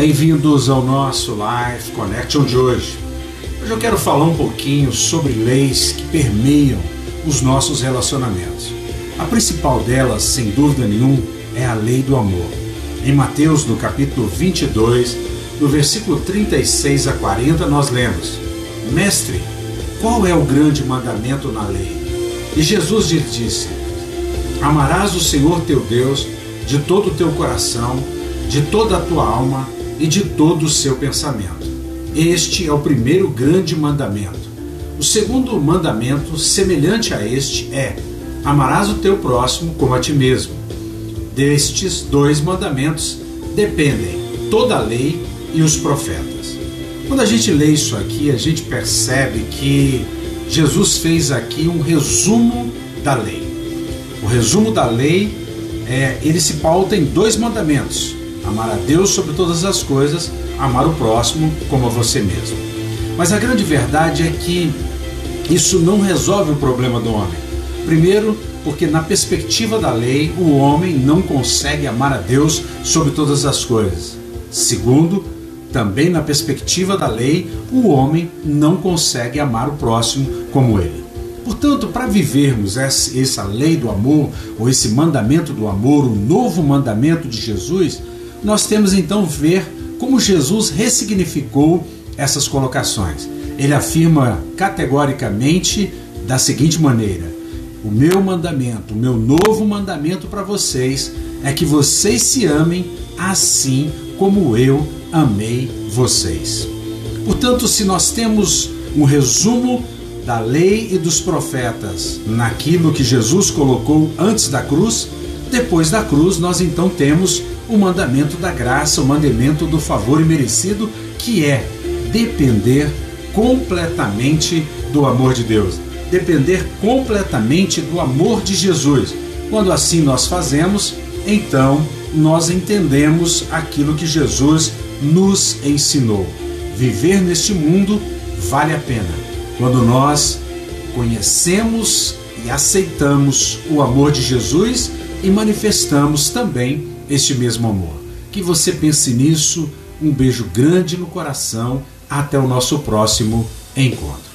Bem-vindos ao nosso Life Connection de hoje. Hoje eu quero falar um pouquinho sobre leis que permeiam os nossos relacionamentos. A principal delas, sem dúvida nenhuma, é a lei do amor. Em Mateus, no capítulo 22, no versículo 36 a 40, nós lemos: Mestre, qual é o grande mandamento na lei? E Jesus lhe disse: Amarás o Senhor teu Deus de todo o teu coração, de toda a tua alma e de todo o seu pensamento. Este é o primeiro grande mandamento. O segundo mandamento, semelhante a este, é: Amarás o teu próximo como a ti mesmo. Destes dois mandamentos dependem toda a lei e os profetas. Quando a gente lê isso aqui, a gente percebe que Jesus fez aqui um resumo da lei. O resumo da lei é, ele se pauta em dois mandamentos: amar a Deus sobre todas as coisas, amar o próximo como a você mesmo. Mas a grande verdade é que isso não resolve o problema do homem. Primeiro, porque na perspectiva da lei, o homem não consegue amar a Deus sobre todas as coisas. Segundo, também na perspectiva da lei, o homem não consegue amar o próximo como ele. Portanto, para vivermos essa lei do amor, ou esse mandamento do amor, o novo mandamento de Jesus, nós temos então ver como Jesus ressignificou essas colocações. Ele afirma categoricamente da seguinte maneira: O meu mandamento, o meu novo mandamento para vocês é que vocês se amem assim como eu amei vocês. Portanto, se nós temos um resumo da lei e dos profetas naquilo que Jesus colocou antes da cruz, depois da cruz nós então temos o mandamento da graça, o mandamento do favor imerecido, que é depender completamente do amor de Deus, depender completamente do amor de Jesus. Quando assim nós fazemos, então nós entendemos aquilo que Jesus nos ensinou. Viver neste mundo vale a pena. Quando nós conhecemos e aceitamos o amor de Jesus e manifestamos também este mesmo amor. Que você pense nisso. Um beijo grande no coração. Até o nosso próximo encontro.